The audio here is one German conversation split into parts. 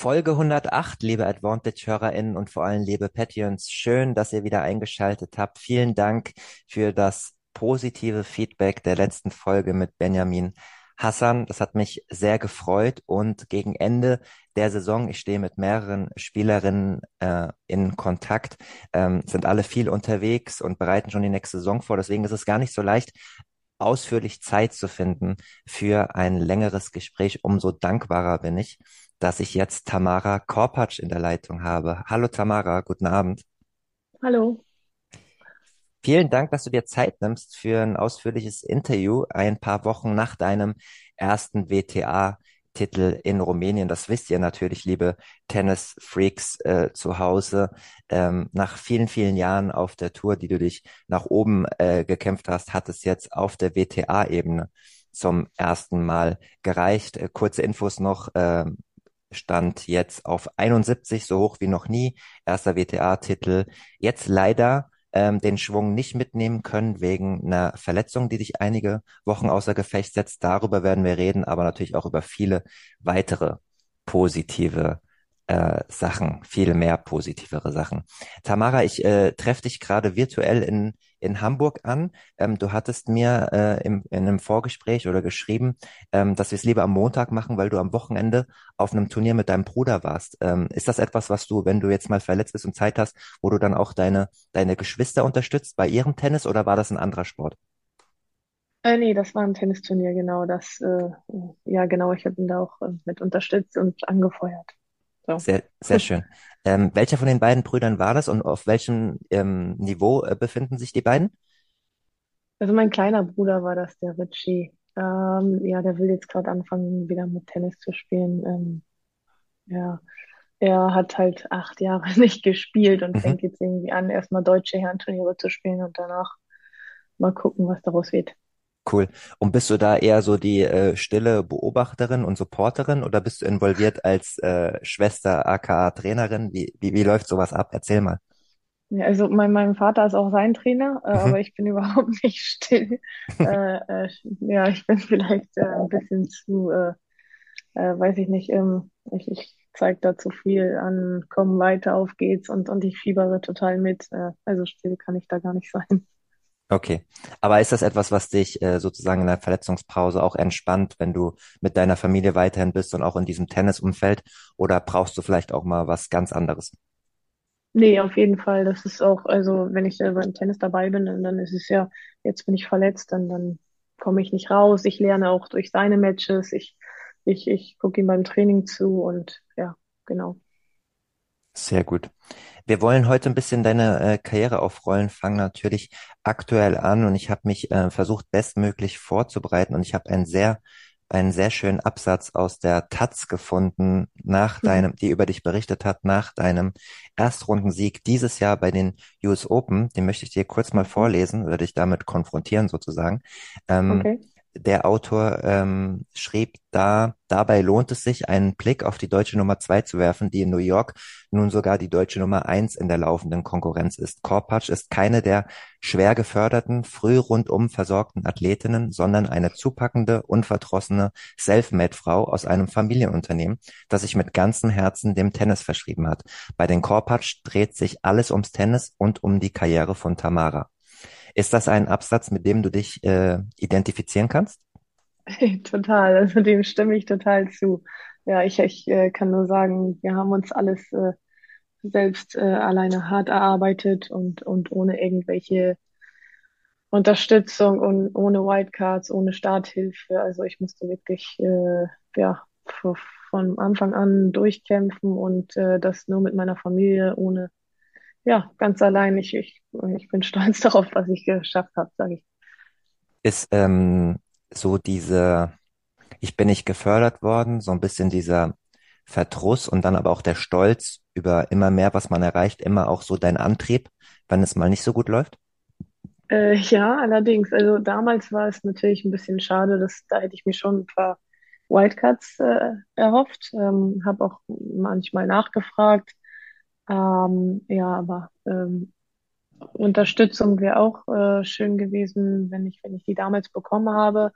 Folge 108, liebe Advantage-HörerInnen und vor allem liebe Patreons. Schön, dass ihr wieder eingeschaltet habt. Vielen Dank für das positive Feedback der letzten Folge mit Benjamin Hassan. Das hat mich sehr gefreut und gegen Ende der Saison, ich stehe mit mehreren Spielerinnen äh, in Kontakt, ähm, sind alle viel unterwegs und bereiten schon die nächste Saison vor. Deswegen ist es gar nicht so leicht, ausführlich Zeit zu finden für ein längeres Gespräch. Umso dankbarer bin ich, dass ich jetzt Tamara Korpatsch in der Leitung habe. Hallo Tamara, guten Abend. Hallo. Vielen Dank, dass du dir Zeit nimmst für ein ausführliches Interview ein paar Wochen nach deinem ersten WTA-Titel in Rumänien. Das wisst ihr natürlich, liebe Tennis-Freaks äh, zu Hause. Ähm, nach vielen, vielen Jahren auf der Tour, die du dich nach oben äh, gekämpft hast, hat es jetzt auf der WTA-Ebene zum ersten Mal gereicht. Äh, kurze Infos noch. Äh, stand jetzt auf 71, so hoch wie noch nie. Erster WTA-Titel. Jetzt leider ähm, den Schwung nicht mitnehmen können wegen einer Verletzung, die dich einige Wochen außer Gefecht setzt. Darüber werden wir reden, aber natürlich auch über viele weitere positive äh, Sachen, viel mehr positivere Sachen. Tamara, ich äh, treffe dich gerade virtuell in, in Hamburg an. Ähm, du hattest mir äh, im, in einem Vorgespräch oder geschrieben, ähm, dass wir es lieber am Montag machen, weil du am Wochenende auf einem Turnier mit deinem Bruder warst. Ähm, ist das etwas, was du, wenn du jetzt mal verletzt bist und Zeit hast, wo du dann auch deine, deine Geschwister unterstützt bei ihrem Tennis oder war das ein anderer Sport? Äh, nee, das war ein Tennisturnier, genau. Das, äh, ja, genau, ich habe ihn da auch äh, mit unterstützt und angefeuert. So. Sehr, sehr schön. Ähm, welcher von den beiden Brüdern war das und auf welchem ähm, Niveau äh, befinden sich die beiden? Also mein kleiner Bruder war das, der Richie. Ähm, ja, der will jetzt gerade anfangen, wieder mit Tennis zu spielen. Ähm, ja, er hat halt acht Jahre nicht gespielt und Mhm. fängt jetzt irgendwie an, erstmal deutsche Herrenturniere zu spielen und danach mal gucken, was daraus wird. Cool. Und bist du da eher so die äh, stille Beobachterin und Supporterin oder bist du involviert als äh, Schwester, aka Trainerin? Wie, wie, wie läuft sowas ab? Erzähl mal. Ja, also mein, mein Vater ist auch sein Trainer, äh, Mhm. aber ich bin überhaupt nicht still. Äh, äh, ja, ich bin vielleicht äh, ein bisschen zu, äh, äh, weiß ich nicht, ähm, ich, ich zeige da zu viel an, komm weiter, auf geht's und, und ich fiebere total mit. Äh, also still kann ich da gar nicht sein. Okay. Aber ist das etwas, was dich äh, sozusagen in der Verletzungspause auch entspannt, wenn du mit deiner Familie weiterhin bist und auch in diesem Tennisumfeld? Oder brauchst du vielleicht auch mal was ganz anderes? Nee, auf jeden Fall. Das ist auch, also wenn ich selber im Tennis dabei bin, dann, dann ist es ja, jetzt bin ich verletzt, dann, dann komme ich nicht raus. Ich lerne auch durch seine Matches. Ich, ich, ich gucke ihm beim Training zu und ja, genau. Sehr gut. Wir wollen heute ein bisschen deine äh, Karriere aufrollen, fangen natürlich aktuell an und ich habe mich äh, versucht, bestmöglich vorzubereiten und ich habe einen sehr, einen sehr schönen Absatz aus der Taz gefunden, nach Mhm. deinem, die über dich berichtet hat, nach deinem Erstrundensieg dieses Jahr bei den US Open. Den möchte ich dir kurz mal vorlesen, würde dich damit konfrontieren sozusagen. Ähm, Okay. Der Autor ähm, schrieb da, dabei lohnt es sich, einen Blick auf die deutsche Nummer zwei zu werfen, die in New York nun sogar die deutsche Nummer eins in der laufenden Konkurrenz ist. Korpatsch ist keine der schwer geförderten, früh rundum versorgten Athletinnen, sondern eine zupackende, unverdrossene Selfmade-Frau aus einem Familienunternehmen, das sich mit ganzem Herzen dem Tennis verschrieben hat. Bei den Korpatsch dreht sich alles ums Tennis und um die Karriere von Tamara. Ist das ein Absatz, mit dem du dich äh, identifizieren kannst? Total. Also dem stimme ich total zu. Ja, ich, ich äh, kann nur sagen, wir haben uns alles äh, selbst äh, alleine hart erarbeitet und, und ohne irgendwelche Unterstützung und ohne Wildcards, ohne Starthilfe. Also ich musste wirklich äh, ja, von Anfang an durchkämpfen und äh, das nur mit meiner Familie, ohne, ja, ganz allein. Ich, ich, ich bin stolz darauf, was ich geschafft habe, sage ich. Ist ähm, so diese, ich bin nicht gefördert worden, so ein bisschen dieser Verdruss und dann aber auch der Stolz über immer mehr, was man erreicht, immer auch so dein Antrieb, wenn es mal nicht so gut läuft? Äh, ja, allerdings. Also damals war es natürlich ein bisschen schade, dass da hätte ich mir schon ein paar Wildcards äh, erhofft. Ähm, habe auch manchmal nachgefragt. Ähm, ja, aber ähm, Unterstützung wäre auch äh, schön gewesen, wenn ich, wenn ich die damals bekommen habe.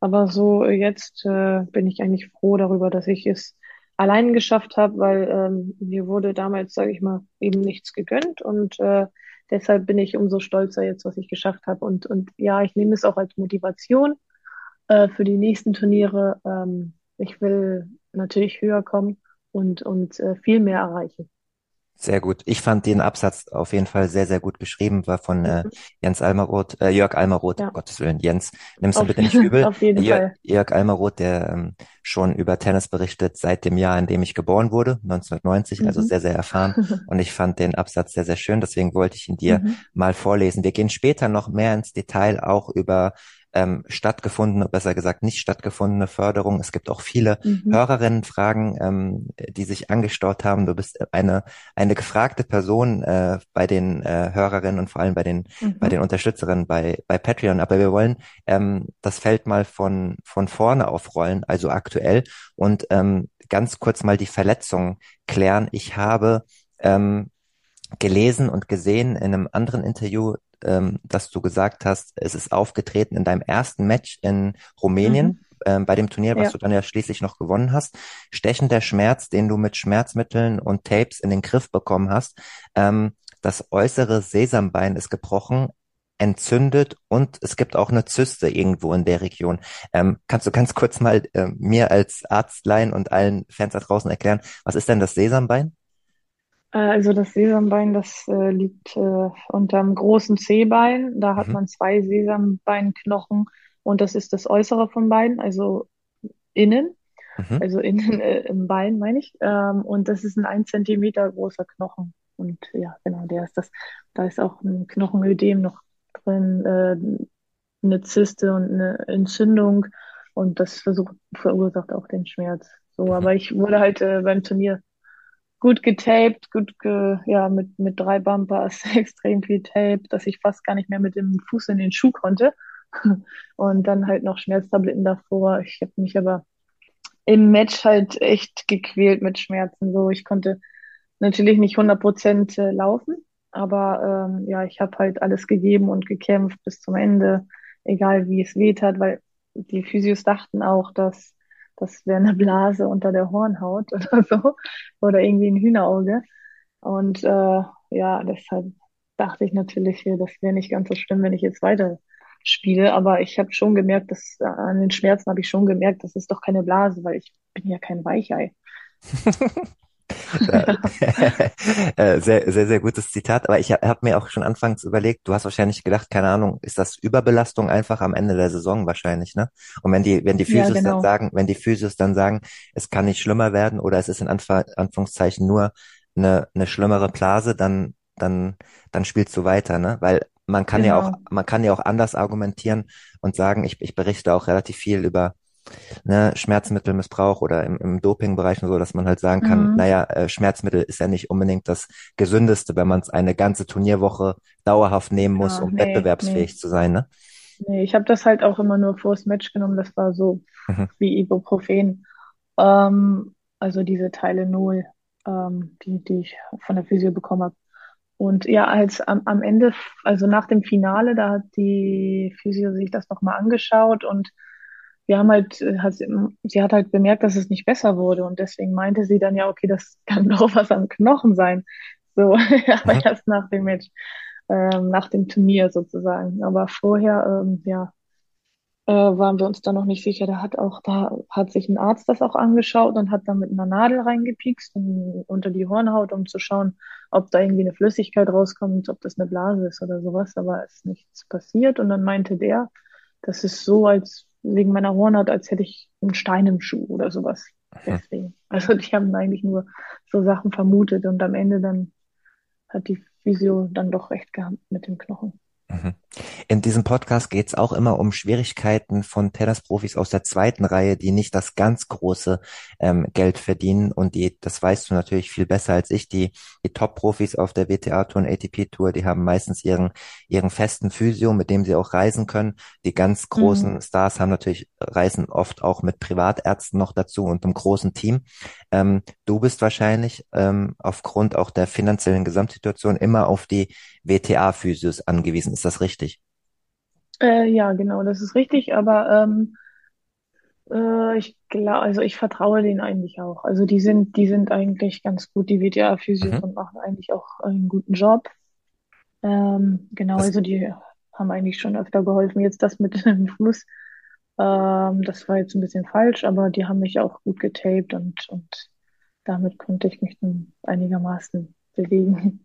Aber so jetzt äh, bin ich eigentlich froh darüber, dass ich es allein geschafft habe, weil ähm, mir wurde damals, sage ich mal, eben nichts gegönnt und äh, deshalb bin ich umso stolzer jetzt, was ich geschafft habe. Und, und ja, ich nehme es auch als Motivation äh, für die nächsten Turniere. Ähm, ich will natürlich höher kommen und, und äh, viel mehr erreichen. Sehr gut. Ich fand den Absatz auf jeden Fall sehr, sehr gut geschrieben, war von äh, mhm. Jens Almaroth, äh, Jörg Almaroth, ja. Gottes Willen, Jens, nimmst du bitte nicht übel. Auf jeden Jörg, Fall. Jörg Almaroth, der ähm, schon über Tennis berichtet seit dem Jahr, in dem ich geboren wurde, 1990, also mhm. also sehr, sehr erfahren. Und ich fand den Absatz sehr, sehr schön, deswegen wollte ich ihn dir mhm. mal vorlesen. Wir gehen später noch mehr ins Detail auch über ähm, stattgefundene, besser gesagt nicht stattgefundene Förderung. Es gibt auch viele mhm. Hörerinnenfragen, ähm, die sich angestaut haben. Du bist eine eine gefragte Person äh, bei den äh, Hörerinnen und vor allem bei den mhm. bei den Unterstützerinnen bei bei Patreon. Aber wir wollen ähm, das Feld mal von von vorne aufrollen, also aktuell und ähm, ganz kurz mal die Verletzungen klären. Ich habe ähm, gelesen und gesehen in einem anderen Interview, ähm, dass du gesagt hast, es ist aufgetreten in deinem ersten Match in Rumänien. Mhm. Ähm, bei dem Turnier, was ja. du dann ja schließlich noch gewonnen hast, stechender Schmerz, den du mit Schmerzmitteln und Tapes in den Griff bekommen hast. Ähm, das äußere Sesambein ist gebrochen, entzündet und es gibt auch eine Zyste irgendwo in der Region. Ähm, kannst du ganz kurz mal äh, mir als Arztlein und allen Fans da draußen erklären, was ist denn das Sesambein? Äh, also das Sesambein, das äh, liegt äh, unterm großen Zehbein. Da hat mhm. man zwei Sesambeinknochen und das ist das äußere von beiden, also innen, mhm. also innen äh, im Bein meine ich. Ähm, und das ist ein ein Zentimeter großer Knochen. Und ja, genau, der ist das. Da ist auch ein Knochenödem noch drin, äh, eine Zyste und eine Entzündung. Und das versucht, verursacht auch den Schmerz. So, mhm. aber ich wurde halt äh, beim Turnier gut getaped, gut ge, ja, mit, mit drei Bumpers, extrem viel Tape, dass ich fast gar nicht mehr mit dem Fuß in den Schuh konnte. Und dann halt noch Schmerztabletten davor. Ich habe mich aber im Match halt echt gequält mit Schmerzen. So, ich konnte natürlich nicht 100 Prozent äh, laufen, aber ähm, ja, ich habe halt alles gegeben und gekämpft bis zum Ende, egal wie es weht hat, weil die Physios dachten auch, dass das wäre eine Blase unter der Hornhaut oder so oder irgendwie ein Hühnerauge. Und äh, ja, deshalb dachte ich natürlich, das wäre nicht ganz so schlimm, wenn ich jetzt weiter spiele. Aber ich habe schon gemerkt, dass äh, an den Schmerzen habe ich schon gemerkt, das ist doch keine Blase, weil ich bin ja kein Weichei. Äh, sehr, sehr, sehr gutes Zitat. Aber ich habe hab mir auch schon anfangs überlegt, du hast wahrscheinlich gedacht, keine Ahnung, ist das Überbelastung einfach am Ende der Saison wahrscheinlich, ne? Und wenn die, wenn die Physios ja, genau. dann sagen, wenn die Physios dann sagen, es kann nicht schlimmer werden oder es ist in Anf Anführungszeichen nur eine, eine schlimmere Blase, dann, dann, dann spielst du weiter, ne? Weil man kann genau. ja auch, man kann ja auch anders argumentieren und sagen, ich, ich berichte auch relativ viel über ne, Schmerzmittelmissbrauch oder im, im Dopingbereich und so, dass man halt sagen kann, mhm. naja, äh, Schmerzmittel ist ja nicht unbedingt das Gesündeste, wenn man es eine ganze Turnierwoche dauerhaft nehmen muss, ja, um nee, wettbewerbsfähig nee. zu sein, ne? Nee, ich habe das halt auch immer nur vors Match genommen, das war so mhm. wie Ibuprofen. Ähm, also diese Teile null, ähm, die, die ich von der Physio bekommen habe. Und ja, als am, am Ende, also nach dem Finale, da hat die Physio sich das nochmal angeschaut und wir haben halt, äh, hat, sie hat halt bemerkt, dass es nicht besser wurde und deswegen meinte sie dann ja, okay, das kann doch was am Knochen sein. So, aber mhm. erst nach dem Match, ähm, nach dem Turnier sozusagen. Aber vorher, ähm, ja, äh, waren wir uns da noch nicht sicher. Da hat auch, da hat sich ein Arzt das auch angeschaut und hat dann mit einer Nadel reingepikst in, unter die Hornhaut, um zu schauen, ob da irgendwie eine Flüssigkeit rauskommt, ob das eine Blase ist oder sowas. Aber es ist nichts passiert. Und dann meinte der, das ist so, als wegen meiner Hornhaut, als hätte ich einen Stein im Schuh oder sowas. Deswegen. Also die haben eigentlich nur so Sachen vermutet und am Ende dann hat die Physio dann doch recht gehabt mit dem Knochen. Mhm. In diesem Podcast geht es auch immer um Schwierigkeiten von Tennisprofis aus der zweiten Reihe, die nicht das ganz große ähm, Geld verdienen. Und die, das weißt du natürlich viel besser als ich, die, die Top-Profis auf der WTA-Tour und ATP-Tour, die haben meistens ihren, ihren festen Physio, mit dem sie auch reisen können. Die ganz großen mhm. Stars haben natürlich, reisen oft auch mit Privatärzten noch dazu und einem großen Team. Ähm, du bist wahrscheinlich ähm, aufgrund auch der finanziellen Gesamtsituation immer auf die WTA-Physios angewiesen. Ist das richtig? Äh, ja, genau, das ist richtig, aber ähm, äh, ich glaube, also ich vertraue denen eigentlich auch. Also die sind, die sind eigentlich ganz gut, die WTA-Physios mhm. und machen eigentlich auch einen guten Job. Ähm, genau, das also die haben eigentlich schon öfter geholfen. Jetzt das mit dem Fuß, ähm, das war jetzt ein bisschen falsch, aber die haben mich auch gut getaped und, und damit konnte ich mich dann einigermaßen bewegen.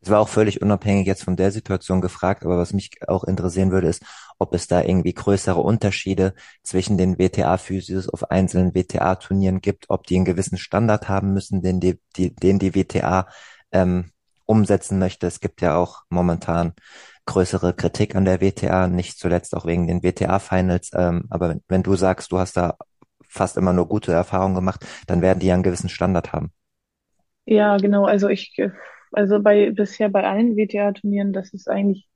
Es war auch völlig unabhängig jetzt von der Situation gefragt, aber was mich auch interessieren würde, ist, ob es da irgendwie größere Unterschiede zwischen den WTA-Physios auf einzelnen WTA-Turnieren gibt, ob die einen gewissen Standard haben müssen, den die, die, den die WTA ähm, umsetzen möchte. Es gibt ja auch momentan größere Kritik an der WTA, nicht zuletzt auch wegen den WTA-Finals. Ähm, aber wenn, wenn du sagst, du hast da fast immer nur gute Erfahrungen gemacht, dann werden die ja einen gewissen Standard haben. Ja, genau. Also ich also bei bisher bei allen WTA-Turnieren, das ist eigentlich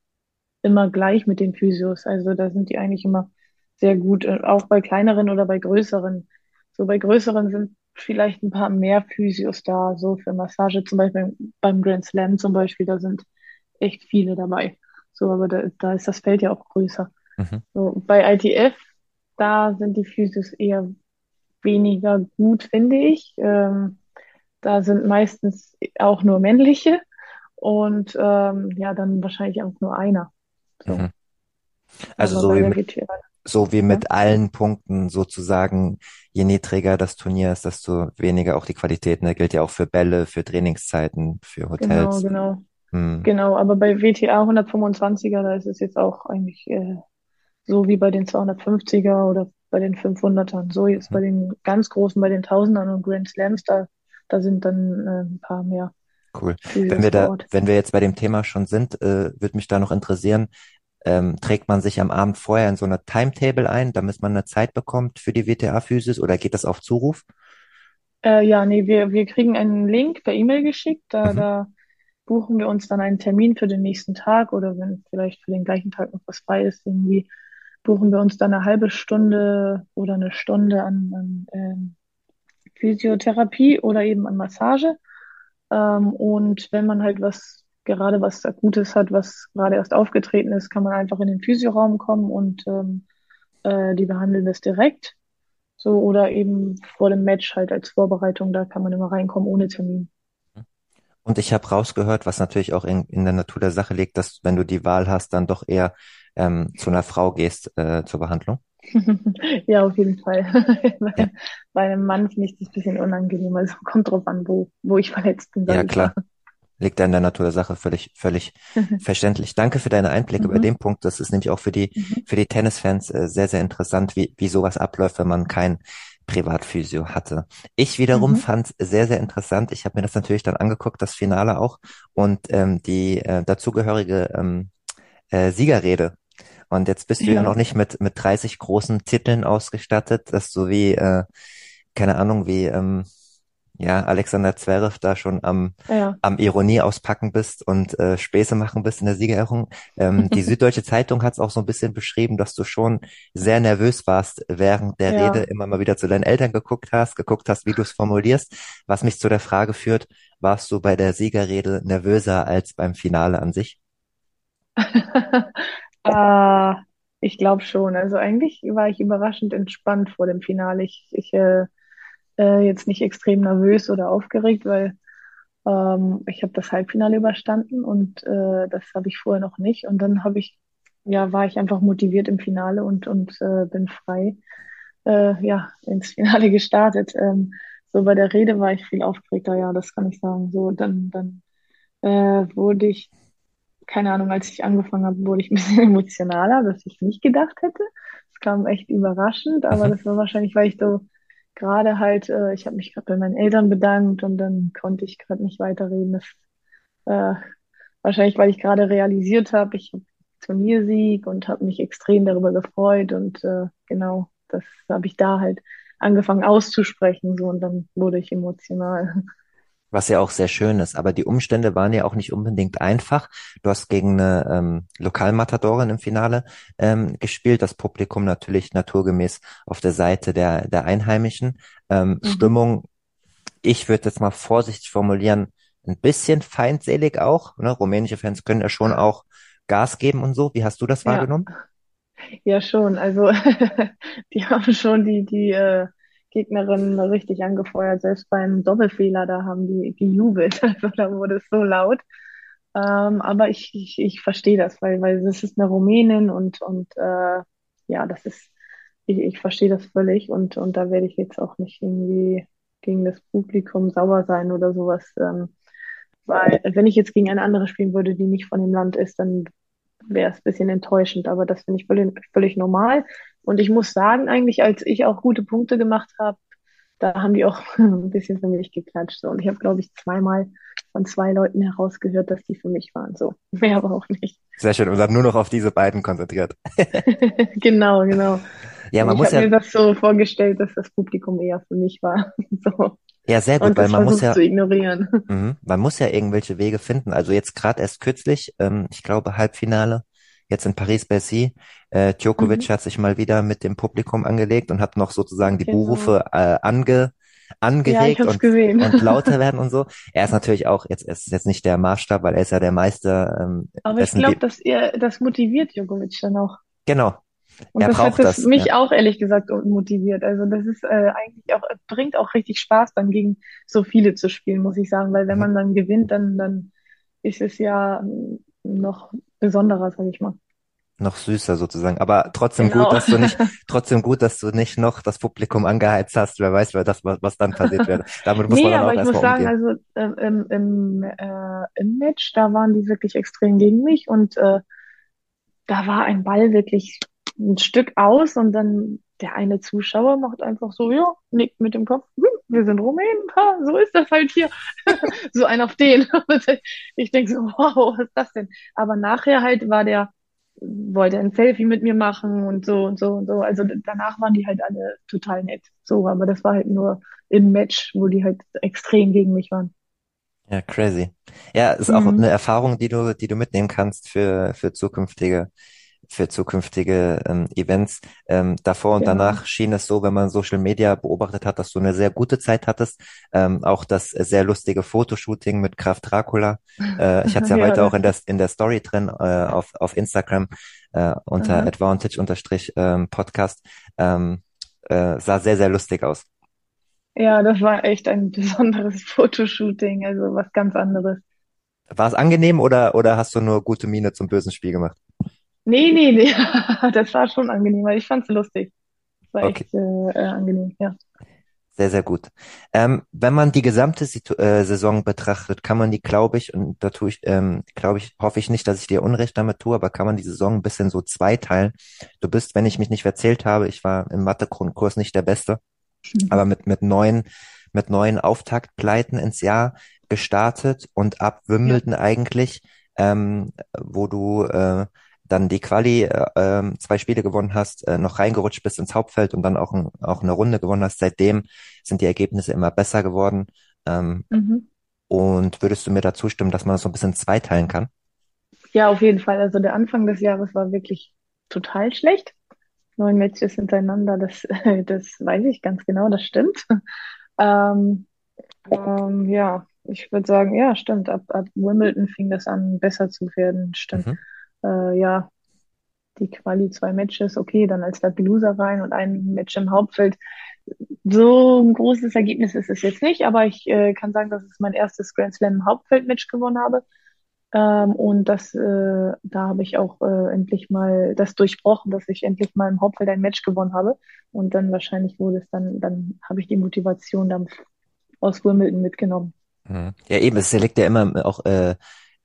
immer gleich mit den Physios. Also da sind die eigentlich immer sehr gut, äh, auch bei kleineren oder bei größeren. So bei größeren sind vielleicht ein paar mehr Physios da, so für Massage, zum Beispiel beim Grand Slam zum Beispiel, da sind echt viele dabei. So, aber da, da ist das Feld ja auch größer. Mhm. So, bei ITF, da sind die Physios eher weniger gut, finde ich. Ähm, da sind meistens auch nur männliche und ähm, ja, dann wahrscheinlich auch nur einer. So. Mhm. Also so wie, mit, so wie mit allen Punkten sozusagen, je niedriger das Turnier ist, desto weniger auch die Qualität. Ne? Gilt ja auch für Bälle, für Trainingszeiten, für Hotels. Genau, genau. Hm. Genau, aber bei WTA 125er, da ist es jetzt auch eigentlich äh, so wie bei den 250er oder bei den 500ern. So jetzt mhm. bei den ganz großen, bei den Tausendern und Grand Slams, da da sind dann äh, ein paar mehr. Cool. Wenn wir da, wenn wir jetzt bei dem Thema schon sind, äh, würde mich da noch interessieren, ähm, trägt man sich am Abend vorher in so eine Timetable ein, damit man eine Zeit bekommt für die WTA-Physis oder geht das auf Zuruf? Äh, ja, nee, wir, wir kriegen einen Link per E-Mail geschickt, da, mhm. da buchen wir uns dann einen Termin für den nächsten Tag oder wenn vielleicht für den gleichen Tag noch was frei ist, irgendwie buchen wir uns dann eine halbe Stunde oder eine Stunde an, an ähm, Physiotherapie oder eben an Massage. Ähm, und wenn man halt was, gerade was Akutes hat, was gerade erst aufgetreten ist, kann man einfach in den Physioraum kommen und ähm, äh, die behandeln das direkt. So, oder eben vor dem Match halt als Vorbereitung, da kann man immer reinkommen ohne Termin. Und ich habe rausgehört, was natürlich auch in, in der Natur der Sache liegt, dass wenn du die Wahl hast, dann doch eher ähm, zu einer Frau gehst äh, zur Behandlung. Ja, auf jeden Fall. bei, bei einem Mann finde ich das ein bisschen unangenehm. Also kommt drauf an, wo, wo ich verletzt bin. Ja, klar. Liegt ja in der Natur der Sache völlig, völlig verständlich. Danke für deine Einblicke mhm. bei dem Punkt. Das ist nämlich auch für die, mhm. für die Tennisfans äh, sehr, sehr interessant, wie, wie sowas abläuft, wenn man kein Privatphysio hatte. Ich wiederum mhm. fand sehr, sehr interessant. Ich habe mir das natürlich dann angeguckt, das Finale auch und ähm, die äh, dazugehörige ähm, äh, Siegerrede und jetzt bist du ja, ja noch nicht mit, mit 30 großen Titeln ausgestattet, dass du wie, äh, keine Ahnung, wie, ähm, ja, Alexander Zverev da schon am, ja. am Ironie auspacken bist und äh, Späße machen bist in der Siegerehrung. Ähm, die Süddeutsche Zeitung hat es auch so ein bisschen beschrieben, dass du schon sehr nervös warst während der ja. Rede, immer mal wieder zu deinen Eltern geguckt hast, geguckt hast, wie du es formulierst, was mich zu der Frage führt, warst du bei der Siegerrede nervöser als beim Finale an sich? Äh, ich glaube schon. Also eigentlich war ich überraschend entspannt vor dem Finale. Ich, ich äh, äh, jetzt nicht extrem nervös oder aufgeregt, weil ähm, ich habe das Halbfinale überstanden und äh, das habe ich vorher noch nicht. Und dann habe ich, ja, war ich einfach motiviert im Finale und und äh, bin frei, äh, ja, ins Finale gestartet. Ähm, so bei der Rede war ich viel aufgeregter, ja, das kann ich sagen. So dann dann äh, wurde ich keine Ahnung, als ich angefangen habe, wurde ich ein bisschen emotionaler, was ich nicht gedacht hätte. Es kam echt überraschend, aber mhm. das war wahrscheinlich, weil ich so gerade halt, äh, ich habe mich gerade bei meinen Eltern bedankt und dann konnte ich gerade nicht weiterreden. Das, äh, wahrscheinlich, weil ich gerade realisiert habe, ich habe Turniersieg und habe mich extrem darüber gefreut und äh, genau, das habe ich da halt angefangen auszusprechen so und dann wurde ich emotional. Was ja auch sehr schön ist, aber die Umstände waren ja auch nicht unbedingt einfach. Du hast gegen eine ähm, Lokalmatadorin im Finale ähm, gespielt, das Publikum natürlich naturgemäß auf der Seite der, der Einheimischen. Ähm, mhm. Stimmung, ich würde jetzt mal vorsichtig formulieren, ein bisschen feindselig auch. Ne? Rumänische Fans können ja schon auch Gas geben und so. Wie hast du das ja. wahrgenommen? Ja, schon. Also die haben schon die, die äh, Gegnerin richtig angefeuert. Selbst beim Doppelfehler, da haben die gejubelt. Also da wurde es so laut. Ähm, aber ich, ich, ich verstehe das, weil, weil es ist eine Rumänin und, und äh, ja, das ist, ich, ich verstehe das völlig und, und da werde ich jetzt auch nicht irgendwie gegen das Publikum sauer sein oder sowas. Ähm, weil wenn ich jetzt gegen eine andere spielen würde, die nicht von dem Land ist, dann wäre es ein bisschen enttäuschend. Aber das finde ich völlig, völlig normal. Und ich muss sagen, eigentlich, als ich auch gute Punkte gemacht habe, da haben die auch ein bisschen für mich geklatscht. So. Und ich habe, glaube ich, zweimal von zwei Leuten herausgehört, dass die für mich waren. So, mehr aber auch nicht. Sehr schön. Und dann nur noch auf diese beiden konzentriert. genau, genau. Ja, man ich muss ja. ja. mir das so vorgestellt, dass das Publikum eher für mich war. so. Ja, sehr gut, weil man muss ja, zu ignorieren. mhm, man muss ja irgendwelche Wege finden. Also jetzt gerade erst kürzlich, ähm, ich glaube Halbfinale, jetzt in Paris-Bercy, äh, Djokovic Mhm. hat sich mal wieder mit dem Publikum angelegt und hat noch sozusagen die Genau. Buhrufe äh, ange, Ja, ich angeregt es und und lauter werden und so. Er ist natürlich auch jetzt, er ist jetzt nicht der Maßstab, weil er ist ja der Meister, ähm, Aber ich glaube, dass ihr, das motiviert Djokovic dann auch. genau. Und Er das hat braucht das das, mich ja. auch ehrlich gesagt motiviert. Also das ist äh, eigentlich auch, bringt auch richtig Spaß, dann gegen so viele zu spielen, muss ich sagen. Weil wenn Mhm. man dann gewinnt, dann, dann ist es ja ähm, noch besonderer, sag ich mal. Noch süßer sozusagen. Aber trotzdem Genau. gut, dass du nicht, trotzdem gut, dass du nicht noch das Publikum angeheizt hast. Wer weiß, wer das, was, was dann passiert wäre. Damit muss Nee, man dann aber auch ich muss sagen, umgehen. also ähm, im, im, äh, im Match, da waren die wirklich extrem gegen mich und äh, da war ein Ball wirklich ein Stück aus und dann der eine Zuschauer macht einfach so, ja, nickt mit dem Kopf, hm, wir sind Rumänen, ha, so ist das halt hier. So ein auf den. Ich denke so, wow, was ist das denn? Aber nachher halt war der, wollte ein Selfie mit mir machen und so und so und so. Also danach waren die halt alle total nett. So, aber das war halt nur im Match, wo die halt extrem gegen mich waren. Ja, crazy. Ja, ist auch Mhm. eine Erfahrung, die du, die du mitnehmen kannst für, für zukünftige, für zukünftige ähm, Events. Ähm, davor und Genau. danach schien es so, wenn man Social Media beobachtet hat, dass du eine sehr gute Zeit hattest. Ähm, auch das sehr lustige Fotoshooting mit Graf Dracula. Äh, ich hatte es ja Ja, heute auch in der, in der Story drin äh, auf, auf Instagram äh, unter Aha. Advantage unterstrich ähm, Podcast. Ähm, äh, sah sehr, sehr lustig aus. Ja, das war echt ein besonderes Fotoshooting, also was ganz anderes. War es angenehm oder, oder hast du nur gute Miene zum bösen Spiel gemacht? Nee, nee, nee, das war schon angenehm, weil ich fand's lustig. War Okay. echt äh, äh, angenehm, ja. Sehr, sehr gut. Ähm, wenn man die gesamte Situ äh, Saison betrachtet, kann man die, glaube ich, und da tue ich, ähm, glaube ich, hoffe ich nicht, dass ich dir Unrecht damit tue, aber kann man die Saison ein bisschen so zweiteilen. Du bist, wenn ich mich nicht verzählt habe, ich war im Mathe-Grundkurs nicht der Beste, aber mit, mit neun, mit neun Auftaktpleiten ins Jahr gestartet und ab Ja. Wimbledon eigentlich, ähm, wo du äh, dann die Quali äh, ähm, zwei Spiele gewonnen hast, äh, noch reingerutscht bist ins Hauptfeld und dann auch, ein, auch eine Runde gewonnen hast. Seitdem sind die Ergebnisse immer besser geworden. Ähm, Mhm. und würdest du mir da zustimmen, dass man das so ein bisschen zweiteilen kann? Ja, auf jeden Fall. Also der Anfang des Jahres war wirklich total schlecht. Neun Matches hintereinander, das, das weiß ich ganz genau, das stimmt. Ähm, ähm, ja, ich würde sagen, ja, stimmt. Ab, ab Wimbledon fing das an, besser zu werden. Stimmt. Mhm. Äh, ja, die Quali, zwei Matches, okay, dann als Lucky Loser rein und ein Match im Hauptfeld. So ein großes Ergebnis ist es jetzt nicht, aber ich äh, kann sagen, dass ich mein erstes Grand Slam Hauptfeld-Match gewonnen habe. Ähm, und das, äh, da habe ich auch äh, endlich mal das durchbrochen, dass ich endlich mal im Hauptfeld ein Match gewonnen habe. Und dann wahrscheinlich wurde es dann, dann habe ich die Motivation dann aus Wimbledon mitgenommen. Mhm. Ja, eben, es liegt ja immer auch äh,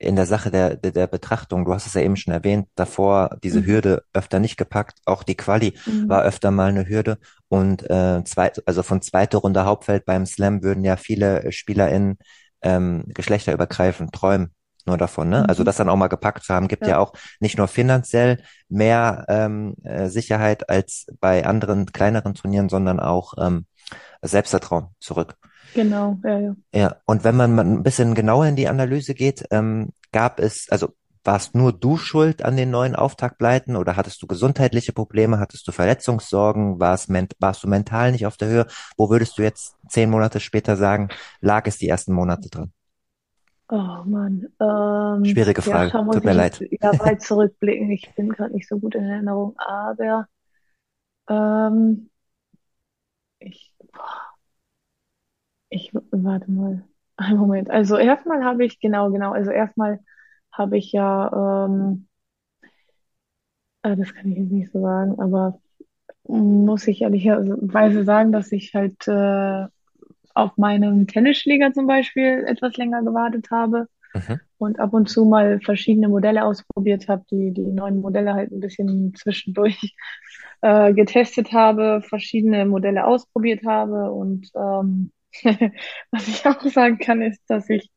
in der Sache der, der, der Betrachtung. Du hast es ja eben schon erwähnt, davor diese Mhm. Hürde öfter nicht gepackt. Auch die Quali Mhm. war öfter mal eine Hürde. Und äh, zweit, also von zweiter Runde Hauptfeld beim Slam würden ja viele SpielerInnen ähm, geschlechterübergreifend träumen. nur davon, ne? Also Mhm. das dann auch mal gepackt zu haben, gibt ja Ja, auch nicht nur finanziell mehr ähm, äh, Sicherheit als bei anderen kleineren Turnieren, sondern auch ähm, Selbstvertrauen zurück. Genau, ja, ja. Ja, und wenn man mal ein bisschen genauer in die Analyse geht, ähm, gab es, also warst nur du schuld an den neuen Auftaktpleiten oder hattest du gesundheitliche Probleme, hattest du Verletzungssorgen, warst, warst du mental nicht auf der Höhe? Wo würdest du jetzt zehn Monate später sagen, lag es die ersten Monate dran? Oh Mann. Ähm, Schwierige ja, Frage, muss tut mir ich leid. ja weit zurückblicken. Ich bin gerade nicht so gut in Erinnerung, aber ähm, ich, ich warte mal. Einen Moment. Also erstmal habe ich, genau, genau, also erstmal habe ich ja, ähm, äh, das kann ich jetzt nicht so sagen, aber muss ich ehrlicherweise sagen, dass ich halt äh, auf meinem Tennisschläger zum Beispiel etwas länger gewartet habe Mhm. und ab und zu mal verschiedene Modelle ausprobiert habe, die, die neuen Modelle halt ein bisschen zwischendurch äh, getestet habe, verschiedene Modelle ausprobiert habe und ähm, was ich auch sagen kann, ist, dass ich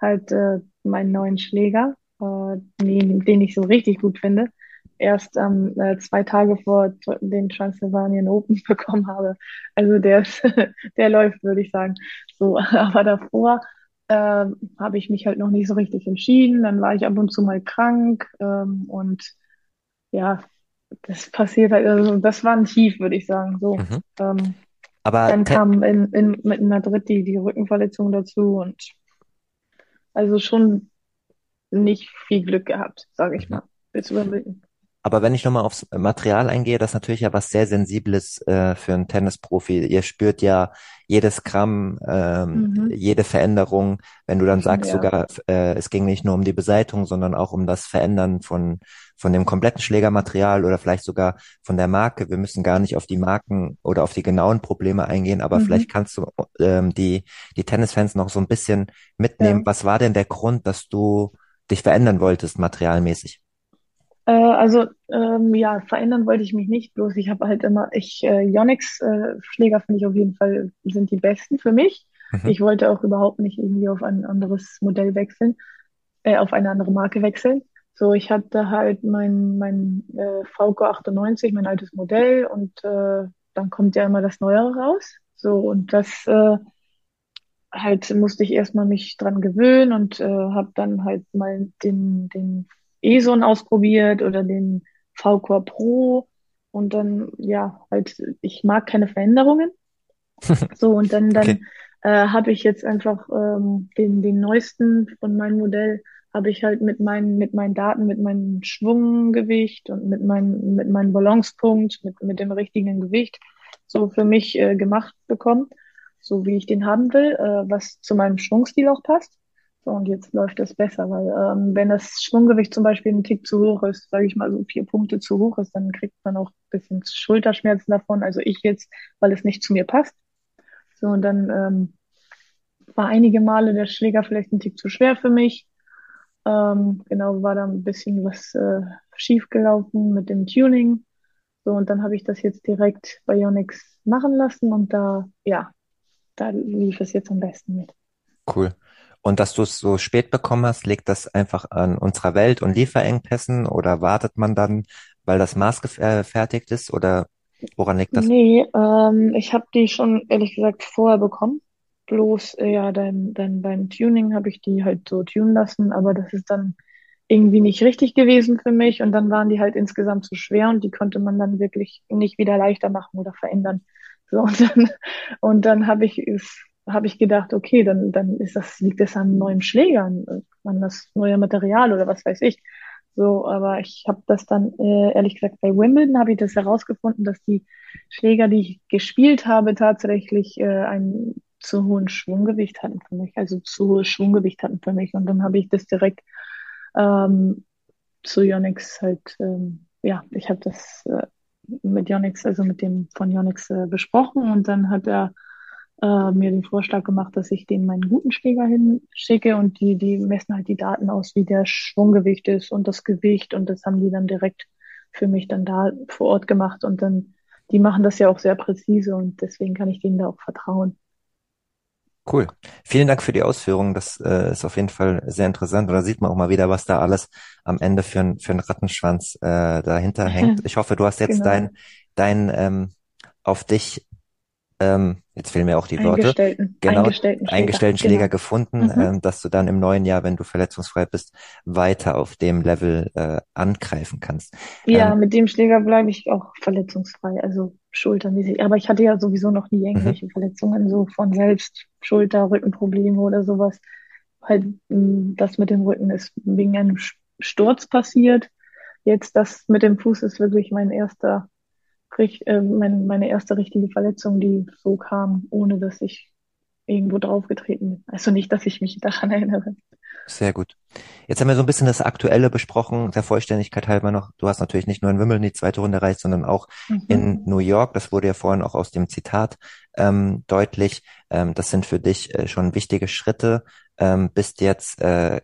halt äh, meinen neuen Schläger, äh, den, den ich so richtig gut finde, erst ähm, äh, zwei Tage vor den Transylvanian Open bekommen habe. Also der ist, der läuft, würde ich sagen. So, aber davor ähm, habe ich mich halt noch nicht so richtig entschieden. Dann war ich ab und zu mal krank ähm, und ja, das passiert halt, also das war ein Tief, würde ich sagen. So. Mhm. Ähm, Aber dann kam in, in, mit Madrid die, die Rückenverletzung dazu und also schon nicht viel Glück gehabt, sage ich mhm. mal. Jetzt überblicken. Aber wenn ich nochmal aufs Material eingehe, das ist natürlich ja was sehr Sensibles äh, für einen Tennisprofi. Ihr spürt ja jedes Gramm, ähm, Mhm. jede Veränderung. Wenn du dann sagst Ja. sogar, äh, es ging nicht nur um die Beseitigung, sondern auch um das Verändern von, von dem kompletten Schlägermaterial oder vielleicht sogar von der Marke. Wir müssen gar nicht auf die Marken oder auf die genauen Probleme eingehen, aber Mhm. vielleicht kannst du ähm, die, die Tennisfans noch so ein bisschen mitnehmen. Ja. Was war denn der Grund, dass du dich verändern wolltest, materialmäßig? Äh, also ähm, ja, verändern wollte ich mich nicht, bloß ich habe halt immer, ich, äh, Yonex äh, Schläger finde ich auf jeden Fall sind die besten für mich. Mhm. Ich wollte auch überhaupt nicht irgendwie auf ein anderes Modell wechseln, äh, auf eine andere Marke wechseln. So, ich hatte halt mein, mein äh, VK 98, mein altes Modell und äh, dann kommt ja immer das Neuere raus. So, und das äh, halt musste ich erstmal mich dran gewöhnen und äh, habe dann halt mal den, den ESON ausprobiert oder den VCore Pro und dann, ja, halt, ich mag keine Veränderungen. So, und dann, Okay. dann äh, habe ich jetzt einfach ähm, den, den neuesten von meinem Modell, habe ich halt mit meinen, mit meinen Daten, mit meinem Schwunggewicht und mit meinem, mit meinem Balancepunkt, mit, mit dem richtigen Gewicht so für mich äh, gemacht bekommen, so wie ich den haben will, äh, was zu meinem Schwungstil auch passt. So, und jetzt läuft das besser, weil ähm, wenn das Schwunggewicht zum Beispiel ein Tick zu hoch ist, sage ich mal so vier Punkte zu hoch ist, dann kriegt man auch ein bisschen Schulterschmerzen davon. Also ich jetzt, weil es nicht zu mir passt. So, und dann ähm, war einige Male der Schläger vielleicht ein Tick zu schwer für mich. Ähm, genau, war da ein bisschen was äh, schief gelaufen mit dem Tuning. So, und dann habe ich das jetzt direkt bei Yonex machen lassen und da, ja, da lief es jetzt am besten mit. Cool. Und dass du es so spät bekommen hast, liegt das einfach an unserer Welt und Lieferengpässen oder wartet man dann, weil das Maß gefertigt ist oder woran liegt das? Nee, ähm, ich habe die schon ehrlich gesagt vorher bekommen. Bloß, äh, ja, dann, dann beim Tuning habe ich die halt so tunen lassen, aber das ist dann irgendwie nicht richtig gewesen für mich und dann waren die halt insgesamt zu schwer und die konnte man dann wirklich nicht wieder leichter machen oder verändern. So, und dann, und dann habe ich es, habe ich gedacht, okay, dann, dann ist das, liegt das an neuen Schlägern, an das neue Material oder was weiß ich. So, aber ich habe das dann, äh, ehrlich gesagt, bei Wimbledon habe ich das herausgefunden, dass die Schläger, die ich gespielt habe, tatsächlich äh, ein zu hohen Schwunggewicht hatten für mich, also zu hohes Schwunggewicht hatten für mich. Und dann habe ich das direkt ähm, zu Yonex halt, ähm, ja, ich habe das äh, mit Yonex, also mit dem von Yonex äh, besprochen und dann hat er äh, mir den Vorschlag gemacht, dass ich den meinen guten Schläger hinschicke und die, die messen halt die Daten aus, wie der Schwunggewicht ist und das Gewicht und das haben die dann direkt für mich dann da vor Ort gemacht und dann, die machen das ja auch sehr präzise und deswegen kann ich denen da auch vertrauen. Cool. Vielen Dank für die Ausführungen. Das äh, ist auf jeden Fall sehr interessant. Und da sieht man auch mal wieder, was da alles am Ende für ein, für ein Rattenschwanz äh, dahinter hängt. Ich hoffe, du hast jetzt Genau. dein, dein ähm, auf dich ähm, jetzt fehlen mir auch die Worte, Eingestellten, genau, eingestellten Schläger. eingestellten Schläger Genau. gefunden, Mhm. ähm, dass du dann im neuen Jahr, wenn du verletzungsfrei bist, weiter auf dem Level äh, angreifen kannst. Ja, Ähm, mit dem Schläger bleibe ich auch verletzungsfrei, also schultermäßig. Aber ich hatte ja sowieso noch nie irgendwelche Verletzungen, so von selbst, Schulter, Rückenprobleme oder sowas. Halt, das mit dem Rücken ist wegen einem Sturz passiert. Jetzt das mit dem Fuß ist wirklich mein erster, äh, mein, meine erste richtige Verletzung, die so kam, ohne dass ich irgendwo draufgetreten bin. Also nicht, dass ich mich daran erinnere. Sehr gut. Jetzt haben wir so ein bisschen das Aktuelle besprochen, der Vollständigkeit halber noch. Du hast natürlich nicht nur in Wimbledon die zweite Runde erreicht, sondern auch in Mhm. New York. Das wurde ja vorhin auch aus dem Zitat ähm, deutlich. Ähm, das sind für dich äh, schon wichtige Schritte. Ähm, bist jetzt äh,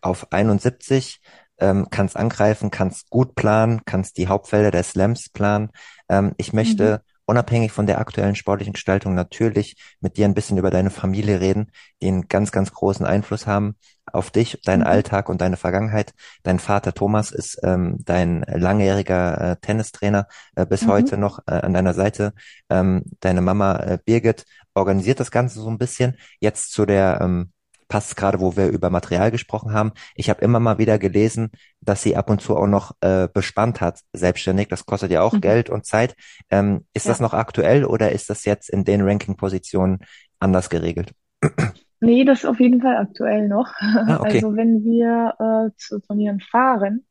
auf 71, ähm, kannst angreifen, kannst gut planen, kannst die Hauptfelder der Slams planen. Ähm, ich möchte unabhängig von der aktuellen sportlichen Gestaltung natürlich mit dir ein bisschen über deine Familie reden, die einen ganz, ganz großen Einfluss haben auf dich, deinen Mhm. Alltag und deine Vergangenheit. Dein Vater Thomas ist ähm, dein langjähriger äh, Tennistrainer, äh, bis Mhm. heute noch äh, an deiner Seite. Ähm, deine Mama äh, Birgit organisiert das Ganze so ein bisschen. Jetzt zu der ähm, passt gerade, wo wir über Material gesprochen haben. Ich habe immer mal wieder gelesen, dass sie ab und zu auch noch äh, bespannt hat, selbstständig. Das kostet ja auch Mhm. Geld und Zeit. Ähm, ist das Ja. noch aktuell oder ist das jetzt in den Ranking-Positionen anders geregelt? Nee, das ist auf jeden Fall aktuell noch. Ah, okay. Also wenn wir äh, zu Turnieren fahren,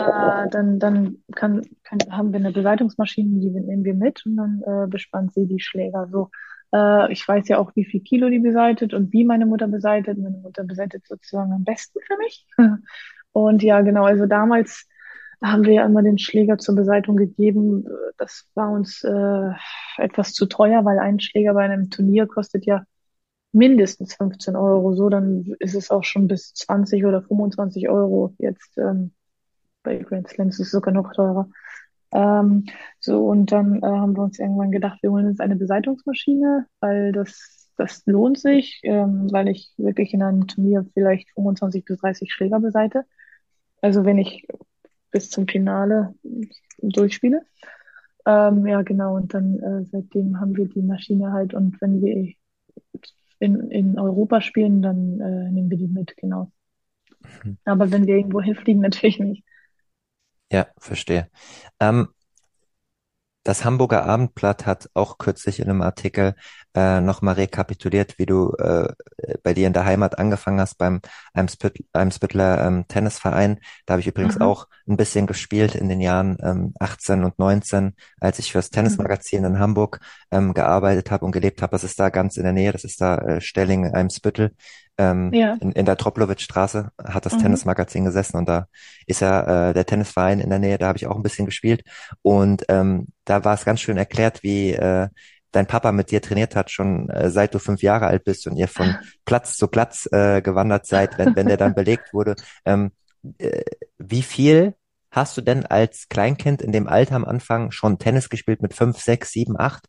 äh, dann, dann kann, kann, haben wir eine Beseitungsmaschine, die nehmen wir mit und dann äh, bespannt sie die Schläger. So, äh, ich weiß ja auch, wie viel Kilo die beseitet und wie meine Mutter beseitet. Meine Mutter beseitet sozusagen am besten für mich. Und ja, genau, also damals haben wir ja immer den Schläger zur Beseitung gegeben. Das war uns äh, etwas zu teuer, weil ein Schläger bei einem Turnier kostet ja mindestens 15 Euro. So, dann ist es auch schon bis 20 oder 25 Euro. Jetzt ähm, bei Grand Slams ist es sogar noch teurer. Ähm, so, und dann äh, haben wir uns irgendwann gedacht, wir holen uns eine Beseitungsmaschine, weil das, das lohnt sich, ähm, weil ich wirklich in einem Turnier vielleicht 25 bis 30 Schläger beseite. Also wenn ich bis zum Finale durchspiele. Ähm, ja, genau. Und dann äh, seitdem haben wir die Maschine halt und wenn wir in, in Europa spielen, dann äh, nehmen wir die mit, genau. Mhm. Aber wenn wir irgendwo hinfliegen, natürlich nicht. Ja, verstehe. Ähm, das Hamburger Abendblatt hat auch kürzlich in einem Artikel äh, nochmal rekapituliert, wie du äh, bei dir in der Heimat angefangen hast beim Eimsbütt- Eimsbüttler ähm, Tennisverein. Da habe ich übrigens Mhm. auch ein bisschen gespielt in den Jahren ähm, 18 und 19, als ich fürs Tennismagazin in Hamburg ähm, gearbeitet habe und gelebt habe. Das ist da ganz in der Nähe, das ist da äh, Stelling, Eimsbüttel. Ähm, Ja. in, in der Troplowitz-Straße hat das Mhm. Tennismagazin gesessen und da ist ja äh, der Tennisverein in der Nähe, da habe ich auch ein bisschen gespielt. Und ähm, da war es ganz schön erklärt, wie äh, dein Papa mit dir trainiert hat, schon äh, seit du fünf Jahre alt bist und ihr von Platz zu Platz äh, gewandert seid, wenn, wenn der dann belegt wurde. Ähm, äh, wie viel hast du denn als Kleinkind in dem Alter am Anfang schon Tennis gespielt mit fünf, sechs, sieben, acht?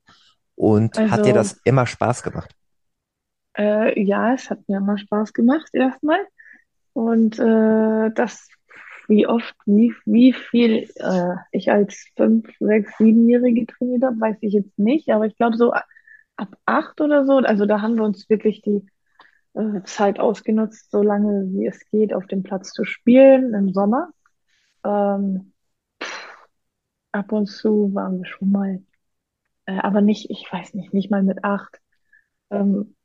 Und hat dir Also, das immer Spaß gemacht? Äh, ja, es hat mir immer Spaß gemacht, erstmal. Und äh, das, wie oft, wie, wie viel äh, ich als fünf, sechs, siebenjährige trainiert habe, weiß ich jetzt nicht. Aber ich glaube so ab acht oder so, also da haben wir uns wirklich die äh, Zeit ausgenutzt, so lange wie es geht, auf dem Platz zu spielen im Sommer. Ähm, ab und zu waren wir schon mal, äh, aber nicht, ich weiß nicht, nicht mal mit acht. Ähm,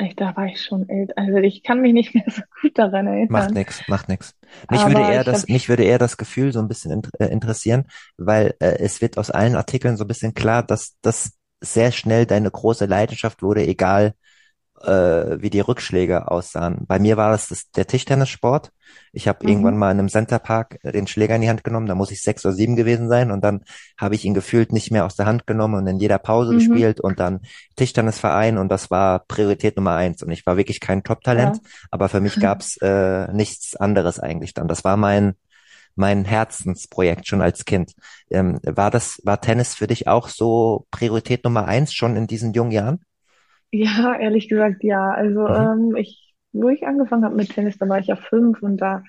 ich, da war ich schon älter. Also ich kann mich nicht mehr so gut daran Macht erinnern. nix, macht nix. Mich würde eher das, mich würde eher das Gefühl so ein bisschen int äh, interessieren, weil äh, es wird aus allen Artikeln so ein bisschen klar, dass das sehr schnell deine große Leidenschaft wurde, egal äh, wie die Rückschläge aussahen. Bei mir war das, das der Tischtennissport. Ich habe irgendwann mhm, mal in einem Centerpark äh, den Schläger in die Hand genommen, da muss ich sechs oder sieben gewesen sein und dann habe ich ihn gefühlt nicht mehr aus der Hand genommen und in jeder Pause mhm, gespielt und dann Tischtennisverein und das war Priorität Nummer eins und ich war wirklich kein Top-Talent, ja. aber für mich gab's äh, nichts anderes eigentlich dann. Das war mein mein Herzensprojekt schon als Kind. Ähm, war das, war Tennis für dich auch so Priorität Nummer eins schon in diesen jungen Jahren? Ja, ehrlich gesagt, ja. Also Mhm. ähm, ich, wo ich angefangen habe mit Tennis, da war ich ja fünf und da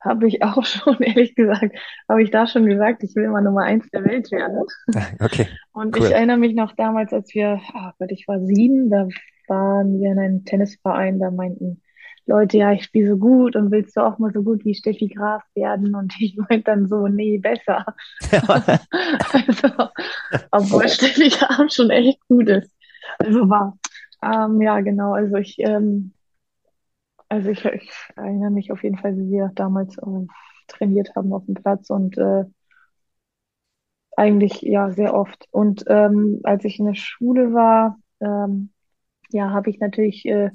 habe ich auch schon, ehrlich gesagt, habe ich da schon gesagt, ich will mal Nummer eins der Welt werden. Okay, Und ich cool. erinnere mich noch damals, als wir, ah Gott, ich war sieben, da waren wir in einem Tennisverein, da meinten Leute, ja, ich spiele so gut und willst du auch mal so gut wie Steffi Graf werden? Und ich meinte dann so, nee, besser. Also, obwohl Steffi Graf schon echt gut ist. Also war. Ähm, ja, genau. Also ich, ähm, also ich, ich erinnere mich auf jeden Fall, wie wir damals äh, trainiert haben auf dem Platz und äh, eigentlich ja sehr oft. Und ähm, als ich in der Schule war, ähm, ja, habe ich natürlich äh,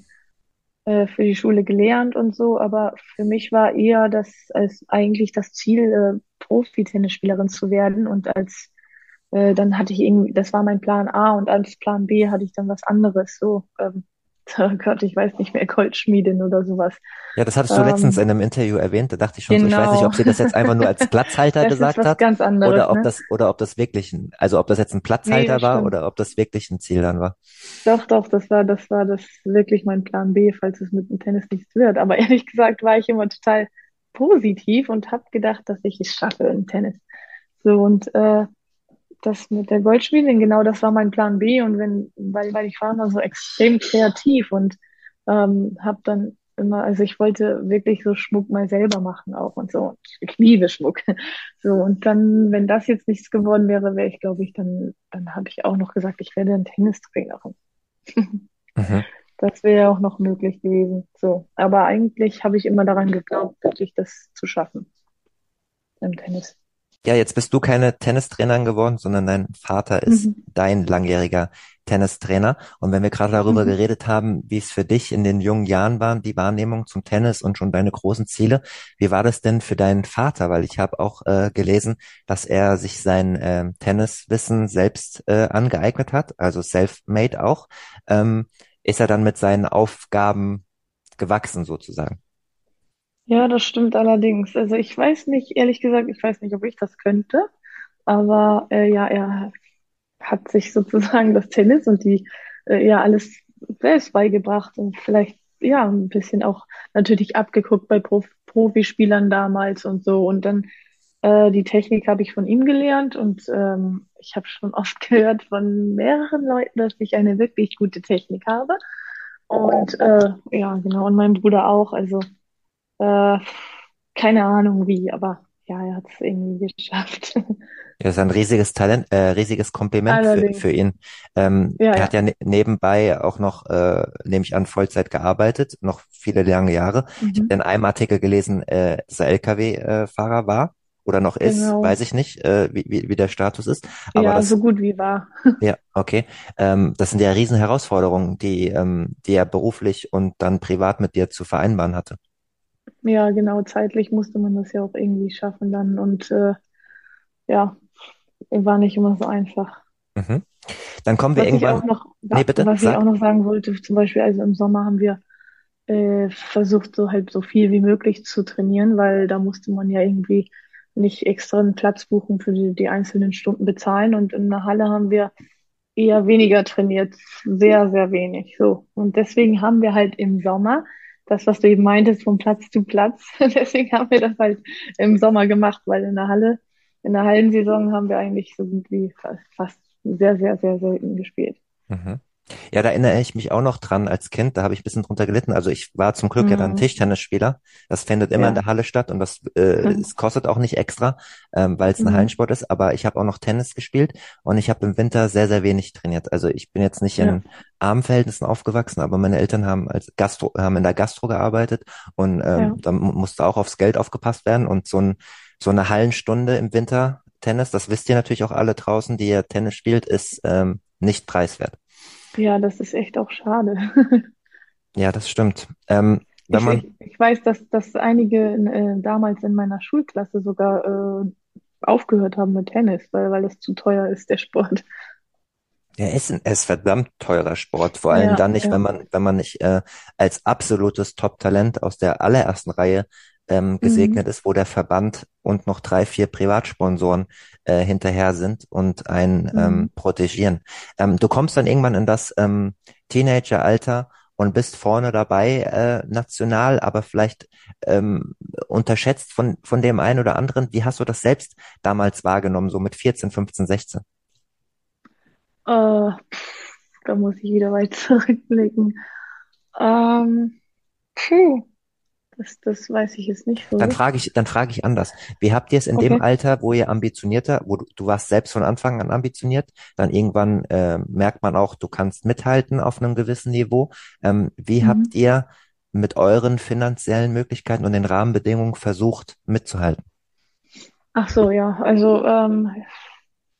äh, für die Schule gelernt und so, aber für mich war eher das als eigentlich das Ziel, äh, Profi-Tennisspielerin zu werden und als äh, dann hatte ich irgendwie, das war mein Plan A und als Plan B hatte ich dann was anderes, so, ähm, oh Gott, ich weiß nicht mehr, Goldschmiedin oder sowas. Ja, das hattest du letztens in Ähm, einem Interview erwähnt. Da dachte ich schon so, ich weiß nicht, genau, ob sie das jetzt einfach nur als Platzhalter das ist gesagt hat ganz anderes, oder ob ne? das, oder ob das wirklich ein, also ob das jetzt ein Nee, Platzhalter das war stimmt. oder ob das wirklich ein Ziel dann war. Doch, doch, das war, das war das wirklich mein Plan B, falls es mit dem Tennis nichts wird. Aber ehrlich gesagt war ich immer total positiv und habe gedacht, dass ich es schaffe im Tennis. So und äh, das mit der Goldschmiedin, genau das war mein Plan B. Und wenn, weil, weil ich war immer so extrem kreativ und ähm, habe dann immer, also ich wollte wirklich so Schmuck mal selber machen auch und so. Und ich liebe Schmuck. So, und dann, wenn das jetzt nichts geworden wäre, wäre ich, glaube ich, dann, dann habe ich auch noch gesagt, ich werde ein Tennistrainerin. Mhm. Das wäre auch noch möglich gewesen. So. Aber eigentlich habe ich immer daran geglaubt, wirklich das zu schaffen im Tennis. Ja, jetzt bist du keine Tennistrainerin geworden, sondern dein Vater ist Mhm. dein langjähriger Tennistrainer. Und wenn wir gerade darüber Mhm. geredet haben, wie es für dich in den jungen Jahren war, die Wahrnehmung zum Tennis und schon deine großen Ziele, wie war das denn für deinen Vater? Weil ich habe auch äh, gelesen, dass er sich sein ähm, Tenniswissen selbst äh, angeeignet hat, also self-made auch. Ähm, ist er dann mit seinen Aufgaben gewachsen sozusagen? Ja, das stimmt allerdings. Also ich weiß nicht, ehrlich gesagt, ich weiß nicht, ob ich das könnte, aber äh, ja, er hat sich sozusagen das Tennis und die äh, ja alles selbst beigebracht und vielleicht ja ein bisschen auch natürlich abgeguckt bei Prof Profispielern damals und so. Und dann äh, die Technik habe ich von ihm gelernt und ähm, ich habe schon oft gehört von mehreren Leuten, dass ich eine wirklich gute Technik habe. Und äh, ja, genau, und mein Bruder auch. Also äh, keine Ahnung wie, aber ja, er hat es irgendwie geschafft. Ja, das ist ein riesiges Talent, äh, riesiges Kompliment für, für ihn. Ähm, ja, er hat ja. ne nebenbei auch noch, äh, nehme ich an, Vollzeit gearbeitet, noch viele lange Jahre. Ich habe Mhm. in einem Artikel gelesen, äh, dass er LKW-Fahrer war oder noch ist, weiß Genau. ich nicht, äh, wie, wie, wie der Status ist. Aber Ja, so das, gut wie wahr. ja, okay. Ähm, das sind ja riesen Herausforderungen, die, ähm, die er beruflich und dann privat mit dir zu vereinbaren hatte. Ja, genau, zeitlich musste man das ja auch irgendwie schaffen dann und äh, ja, war nicht immer so einfach. Mhm. Dann kommen wir Was ich irgendwann, auch noch, nee, bitte, was ich auch noch sagen wollte, zum Beispiel, also im Sommer haben wir äh, versucht, so halt so viel wie möglich zu trainieren, weil da musste man ja irgendwie nicht extra einen Platz buchen für die, die einzelnen Stunden bezahlen und in der Halle haben wir eher weniger trainiert, sehr, sehr wenig. So. Und deswegen haben wir halt im Sommer das, was du eben meintest, von Platz zu Platz. Deswegen haben wir das halt im Sommer gemacht, weil in der Halle, in der Hallensaison haben wir eigentlich so gut wie fast, sehr, sehr, sehr selten gespielt. Mhm. Ja, da erinnere ich mich auch noch dran als Kind, da habe ich ein bisschen drunter gelitten. Also ich war zum Glück ja dann Mhm. Tischtennisspieler. Das findet immer in Ja. der Halle statt und das äh, es kostet auch nicht extra, ähm, weil es ein Mhm. Hallensport ist. Aber ich habe auch noch Tennis gespielt und ich habe im Winter sehr, sehr wenig trainiert. Also ich bin jetzt nicht Ja. in armen Verhältnissen aufgewachsen, aber meine Eltern haben als Gastro, haben in der Gastro gearbeitet und ähm, Ja. da mu- musste auch aufs Geld aufgepasst werden. Und so ein, so eine Hallenstunde im Winter Tennis, das wisst ihr natürlich auch alle draußen, die ihr Tennis spielt, ist ähm, nicht preiswert. Ja, das ist echt auch schade. Ja, das stimmt. Ähm, wenn Ich, man, ich, ich weiß, dass, dass einige äh, damals in meiner Schulklasse sogar äh, aufgehört haben mit Tennis, weil, weil es zu teuer ist, der Sport. ja, es ist, es ist verdammt teurer Sport, vor allem Ja, dann nicht, wenn ja. man, wenn man nicht äh, als absolutes Top-Talent aus der allerersten Reihe ähm, Mhm. gesegnet ist, wo der Verband und noch drei, vier Privatsponsoren äh, hinterher sind und einen Mhm. ähm, protegieren. Ähm, du kommst dann irgendwann in das ähm, Teenageralter und bist vorne dabei äh, national, aber vielleicht ähm, unterschätzt von, von dem einen oder anderen. Wie hast du das selbst damals wahrgenommen, so mit 14, 15, 16? Äh, pff, da muss ich wieder weit zurückblicken. Ähm, puh, das, das weiß ich jetzt nicht Dann so. frage ich, dann frage ich anders. Wie habt ihr es in dem Okay. Alter, wo ihr ambitionierter, wo du, du warst selbst von Anfang an ambitioniert, dann irgendwann äh, merkt man auch, du kannst mithalten auf einem gewissen Niveau. Ähm, wie habt Mhm. ihr mit euren finanziellen Möglichkeiten und den Rahmenbedingungen versucht mitzuhalten? Ach so, ja. Also, ähm,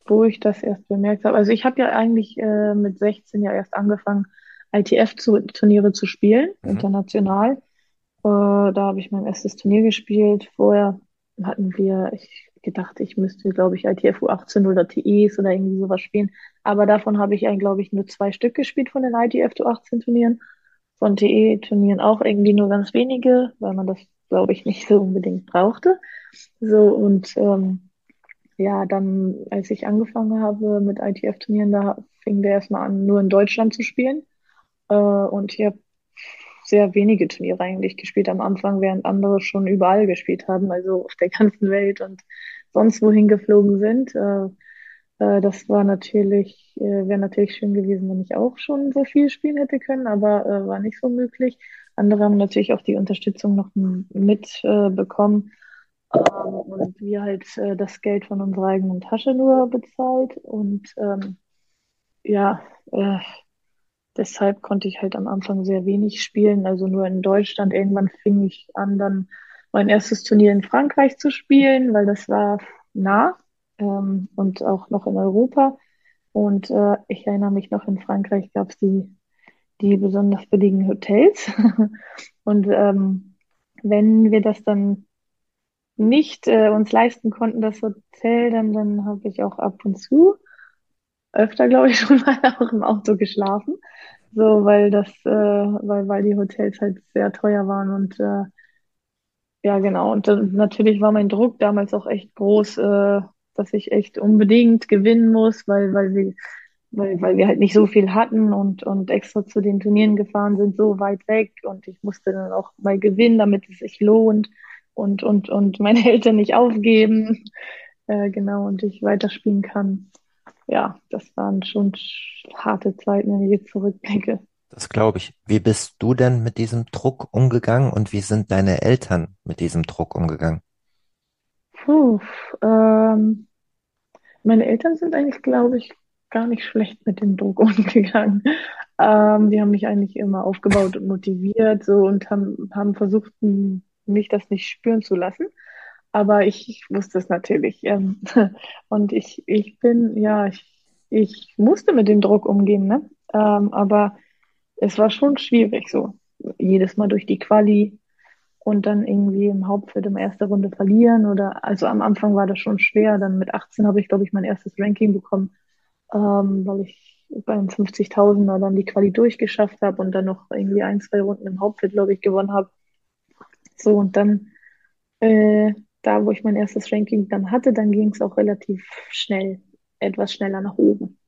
wo ich das erst bemerkt habe. Also ich habe ja eigentlich äh, mit 16 ja erst angefangen, ITF-Turniere zu spielen, Mhm. international. Äh, da habe ich mein erstes Turnier gespielt. Vorher hatten wir, ich gedacht, ich müsste, glaube ich, ITF U18 oder TEs oder irgendwie sowas spielen. Aber davon habe ich glaube ich, nur zwei Stück gespielt von den ITF U18 Turnieren. Von TE-Turnieren auch irgendwie nur ganz wenige, weil man das, glaube ich, nicht so unbedingt brauchte. So, und ähm, ja, dann, als ich angefangen habe mit ITF-Turnieren, da fing der erstmal an, nur in Deutschland zu spielen. Äh, und ich habe sehr wenige Turniere eigentlich gespielt am Anfang, während andere schon überall gespielt haben, also auf der ganzen Welt und sonst wohin geflogen sind. Äh, äh, das war natürlich, äh, wäre natürlich schön gewesen, wenn ich auch schon so viel spielen hätte können, aber äh, war nicht so möglich. Andere haben natürlich auch die Unterstützung noch mit äh. Ähm, und wir halt äh, das Geld von unserer eigenen Tasche nur bezahlt. Und ähm, ja, äh, deshalb konnte ich halt am Anfang sehr wenig spielen, also nur in Deutschland. Irgendwann fing ich an, dann mein erstes Turnier in Frankreich zu spielen, weil das war nah ähm, und auch noch in Europa. Und äh, ich erinnere mich noch, in Frankreich gab es die, die besonders billigen Hotels. Und ähm, wenn wir das dann nicht äh, uns leisten konnten, das Hotel, dann, dann habe ich auch ab und zu öfter, glaube ich, schon mal auch im Auto geschlafen. So, weil das, äh, weil, weil die Hotels halt sehr teuer waren und äh, ja, genau. Und dann, natürlich war mein Druck damals auch echt groß, äh, dass ich echt unbedingt gewinnen muss, weil, weil wir, weil, weil wir halt nicht so viel hatten und, und extra zu den Turnieren gefahren sind, so weit weg. Und ich musste dann auch mal gewinnen, damit es sich lohnt und, und, und meine Eltern nicht aufgeben. Äh, genau, und ich weiterspielen kann. Ja, das waren schon harte Zeiten, wenn ich jetzt zurückblicke. Das glaube ich. Wie bist du denn mit diesem Druck umgegangen und wie sind deine Eltern mit diesem Druck umgegangen? Puh, ähm, meine Eltern sind eigentlich, glaube ich, gar nicht schlecht mit dem Druck umgegangen. Ähm, die haben mich eigentlich immer aufgebaut und motiviert, so und haben, haben versucht, mich das nicht spüren zu lassen. Aber ich, ich wusste es natürlich. Ähm, und ich, ich bin, ja, ich, ich musste mit dem Druck umgehen, ne? Ähm, aber es war schon schwierig, so jedes Mal durch die Quali und dann irgendwie im Hauptfeld in der ersten Runde verlieren oder also am Anfang war das schon schwer. Dann mit 18 habe ich, glaube ich, mein erstes Ranking bekommen, ähm, weil ich beim 50.000er dann die Quali durchgeschafft habe und dann noch irgendwie ein, zwei Runden im Hauptfeld, glaube ich, gewonnen habe. So und dann äh, da, wo ich mein erstes Ranking dann hatte, dann ging es auch relativ schnell, etwas schneller nach oben.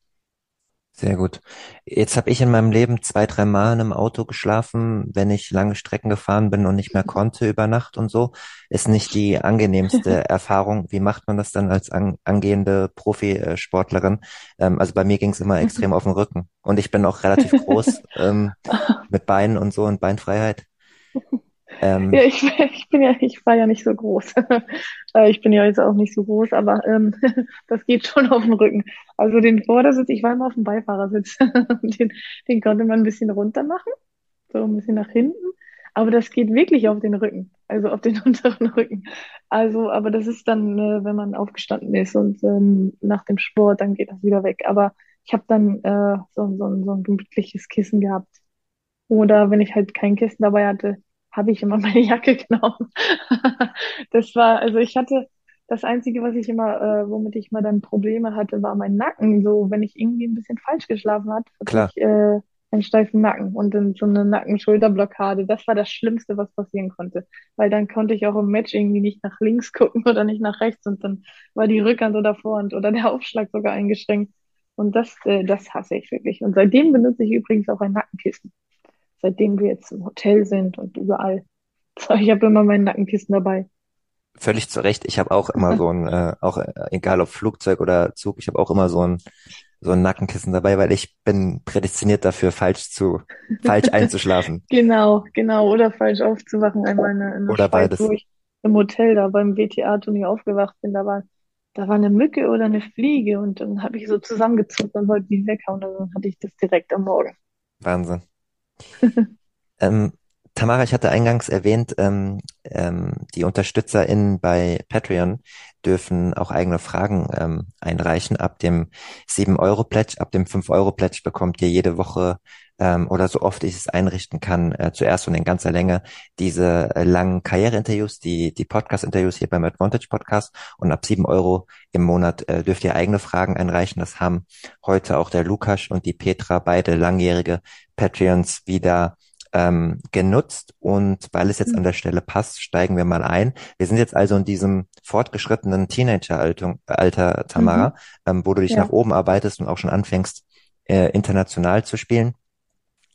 Sehr gut. Jetzt habe ich in meinem Leben zwei, drei Mal in einem Auto geschlafen, wenn ich lange Strecken gefahren bin und nicht mehr konnte über Nacht und so. Ist nicht die angenehmste Erfahrung. Wie macht man das dann als an, angehende Profisportlerin? Ähm, also bei mir ging es immer extrem auf den Rücken. Und ich bin auch relativ groß ähm, mit Beinen und so und Beinfreiheit. Ja, Ähm, ich, ich bin ja, ich war ja nicht so groß. Äh, Ich bin ja jetzt auch nicht so groß, aber ähm, das geht schon auf den Rücken. Also den Vordersitz, ich war immer auf dem Beifahrersitz. Den, den konnte man ein bisschen runter machen, so ein bisschen nach hinten. Aber das geht wirklich auf den Rücken, also auf den unteren Rücken. Also, aber das ist dann, äh, wenn man aufgestanden ist und ähm, nach dem Sport, dann geht das wieder weg. Aber ich habe dann äh, so, so, so ein gemütliches Kissen gehabt. Oder wenn ich halt kein Kissen dabei hatte, habe ich immer meine Jacke genommen. Das war, also ich hatte, das Einzige, was ich immer, äh, womit ich mal dann Probleme hatte, war mein Nacken. So, wenn ich irgendwie ein bisschen falsch geschlafen hat, hatte klar. ich äh, einen steifen Nacken und dann so eine Nacken-Schulter-Blockade. Das war das Schlimmste, was passieren konnte. Weil dann konnte ich auch im Match irgendwie nicht nach links gucken oder nicht nach rechts und dann war die Rückhand oder Vorhand oder der Aufschlag sogar eingeschränkt. Und das, äh, das hasse ich wirklich. Und seitdem benutze ich übrigens auch ein Nackenkissen. Seitdem wir jetzt im Hotel sind und überall. Ich habe immer mein Nackenkissen dabei. Völlig zu Recht. Ich habe auch immer so ein, äh, auch äh, egal ob Flugzeug oder Zug, ich habe auch immer so ein so ein Nackenkissen dabei, weil ich bin prädestiniert dafür, falsch zu, falsch einzuschlafen. Genau, genau. Oder falsch aufzuwachen. Einmal in in der Oder Schweiz, beides. wo ich im Hotel da beim WTA-Turnier aufgewacht bin, da war, da war eine Mücke oder eine Fliege und dann habe ich so zusammengezuckt und wollte die weghauen und dann hatte ich das direkt am Morgen. Wahnsinn. Ähm, Tamara, ich hatte eingangs erwähnt, ähm, ähm, die UnterstützerInnen bei Patreon dürfen auch eigene Fragen ähm, einreichen. Ab dem 7-Euro-Pledge, ab dem 5-Euro-Pledge bekommt ihr jede Woche ähm, oder so oft ich es einrichten kann, äh, zuerst und in ganzer Länge diese äh, langen Karriereinterviews, die, die Podcast-Interviews hier beim Advantage Podcast. Und ab 7 Euro im Monat äh, dürft ihr eigene Fragen einreichen. Das haben heute auch der Lukas und die Petra, beide langjährige Patreons, wieder ähm, genutzt und weil es jetzt an der Stelle passt, steigen wir mal ein. Wir sind jetzt also in diesem fortgeschrittenen Teenager-Alter, Alter, Tamara, Mhm. ähm, wo du dich Ja. nach oben arbeitest und auch schon anfängst, äh, international zu spielen.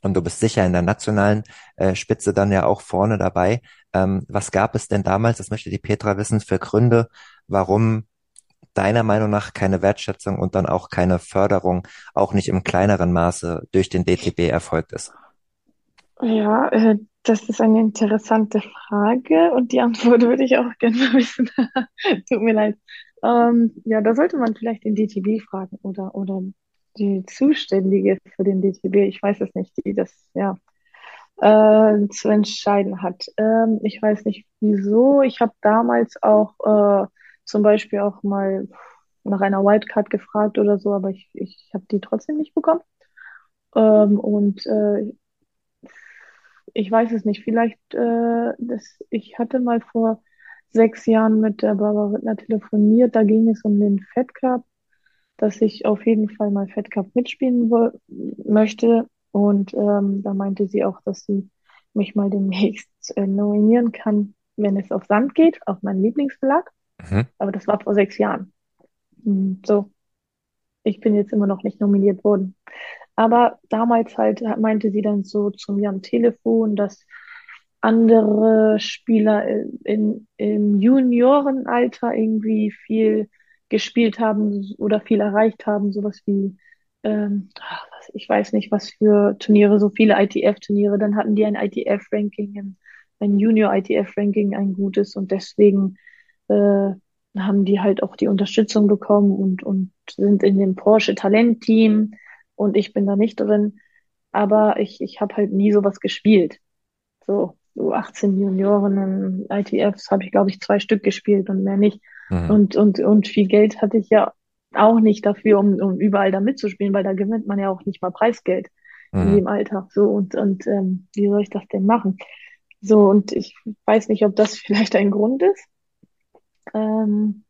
Und du bist sicher in der nationalen äh, Spitze dann ja auch vorne dabei. Ähm, was gab es denn damals, das möchte die Petra wissen, für Gründe, warum deiner Meinung nach keine Wertschätzung und dann auch keine Förderung, auch nicht im kleineren Maße durch den DTB erfolgt ist? Ja, äh, das ist eine interessante Frage und die Antwort würde ich auch gerne wissen. Tut mir leid. Ähm, ja, da sollte man vielleicht den DTB fragen oder, oder die Zuständige für den DTB. Ich weiß es nicht, die das ja äh, zu entscheiden hat. Ähm, ich weiß nicht wieso. Ich habe damals auch äh, zum Beispiel auch mal nach einer Wildcard gefragt oder so, aber ich, ich habe die trotzdem nicht bekommen. Ähm, und äh, ich weiß es nicht, vielleicht, äh, das, ich hatte mal vor sechs Jahren mit der Barbara Rittner telefoniert, da ging es um den Fed Cup, dass ich auf jeden Fall mal Fed Cup mitspielen möchte. Und ähm, da meinte sie auch, dass sie mich mal demnächst äh, nominieren kann, wenn es auf Sand geht, auf meinen Lieblingsbelag. Mhm. Aber das war vor sechs Jahren. Hm, So, ich bin jetzt immer noch nicht nominiert worden. Aber damals halt meinte sie dann so zu mir am Telefon, dass andere Spieler in, im Juniorenalter irgendwie viel gespielt haben oder viel erreicht haben, sowas wie, ähm, was, ich weiß nicht, was für Turniere, so viele ITF-Turniere, dann hatten die ein ITF-Ranking, ein, ein Junior-ITF-Ranking, ein gutes und deswegen äh, haben die halt auch die Unterstützung bekommen und, und sind in dem Porsche Talent-Team und ich bin da nicht drin, aber ich, ich habe halt nie sowas gespielt. So, so 18 Juniorinnen, ITFs habe ich, glaube ich, zwei Stück gespielt und mehr nicht. Mhm. Und, und, und viel Geld hatte ich ja auch nicht dafür, um, um überall da mitzuspielen, weil da gewinnt man ja auch nicht mal Preisgeld in Mhm. dem Alter. So, und, und ähm, wie soll ich das denn machen? So, und ich weiß nicht, ob das vielleicht ein Grund ist. Ähm,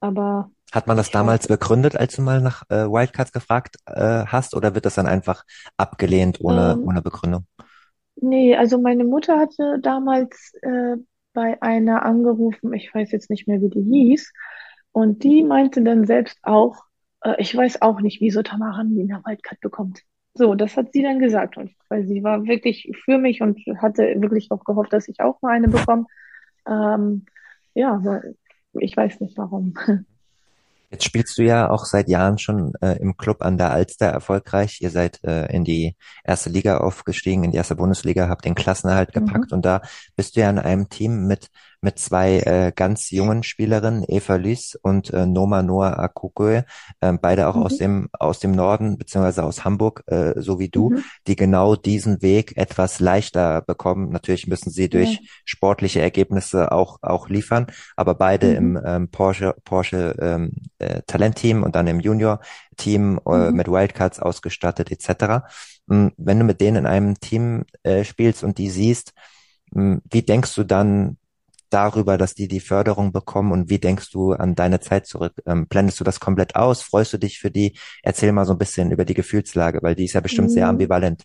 aber Hat man das damals begründet, als du mal nach äh, Wildcards gefragt äh, hast, oder wird das dann einfach abgelehnt ohne, ähm, ohne Begründung? Nee, also meine Mutter hatte damals äh, bei einer angerufen, ich weiß jetzt nicht mehr, wie die hieß, und die meinte dann selbst auch, äh, ich weiß auch nicht, wieso Tamara eine Wildcard bekommt. So, das hat sie dann gesagt, und weil sie war wirklich für mich und hatte wirklich auch gehofft, dass ich auch mal eine bekomme. Ähm, ja, ich weiß nicht warum. Jetzt spielst du ja auch seit Jahren schon äh, im Club an der Alster erfolgreich. Ihr seid äh, in die erste Liga aufgestiegen, in die erste Bundesliga, habt den Klassenerhalt Mhm. gepackt und da bist du ja in einem Team mit mit zwei äh, ganz jungen Spielerinnen, Eva Lys und äh, Noma Noah Akukue, ähm, beide auch aus Mhm. dem aus dem Norden beziehungsweise aus Hamburg, äh, so wie du, Mhm. die genau diesen Weg etwas leichter bekommen. Natürlich müssen sie Ja. durch sportliche Ergebnisse auch auch liefern, aber beide im Mhm. ähm, Porsche Porsche ähm, äh, Talentteam und dann im Junior-Team äh, Mhm. mit Wildcards ausgestattet etc. Mm, Wenn du mit denen in einem Team äh, spielst und die siehst, mm, wie denkst du dann darüber, dass die die Förderung bekommen und wie denkst du an deine Zeit zurück? Ähm, blendest du das komplett aus? Freust du dich für die? Erzähl mal so ein bisschen über die Gefühlslage, weil die ist ja bestimmt sehr Mm, ambivalent.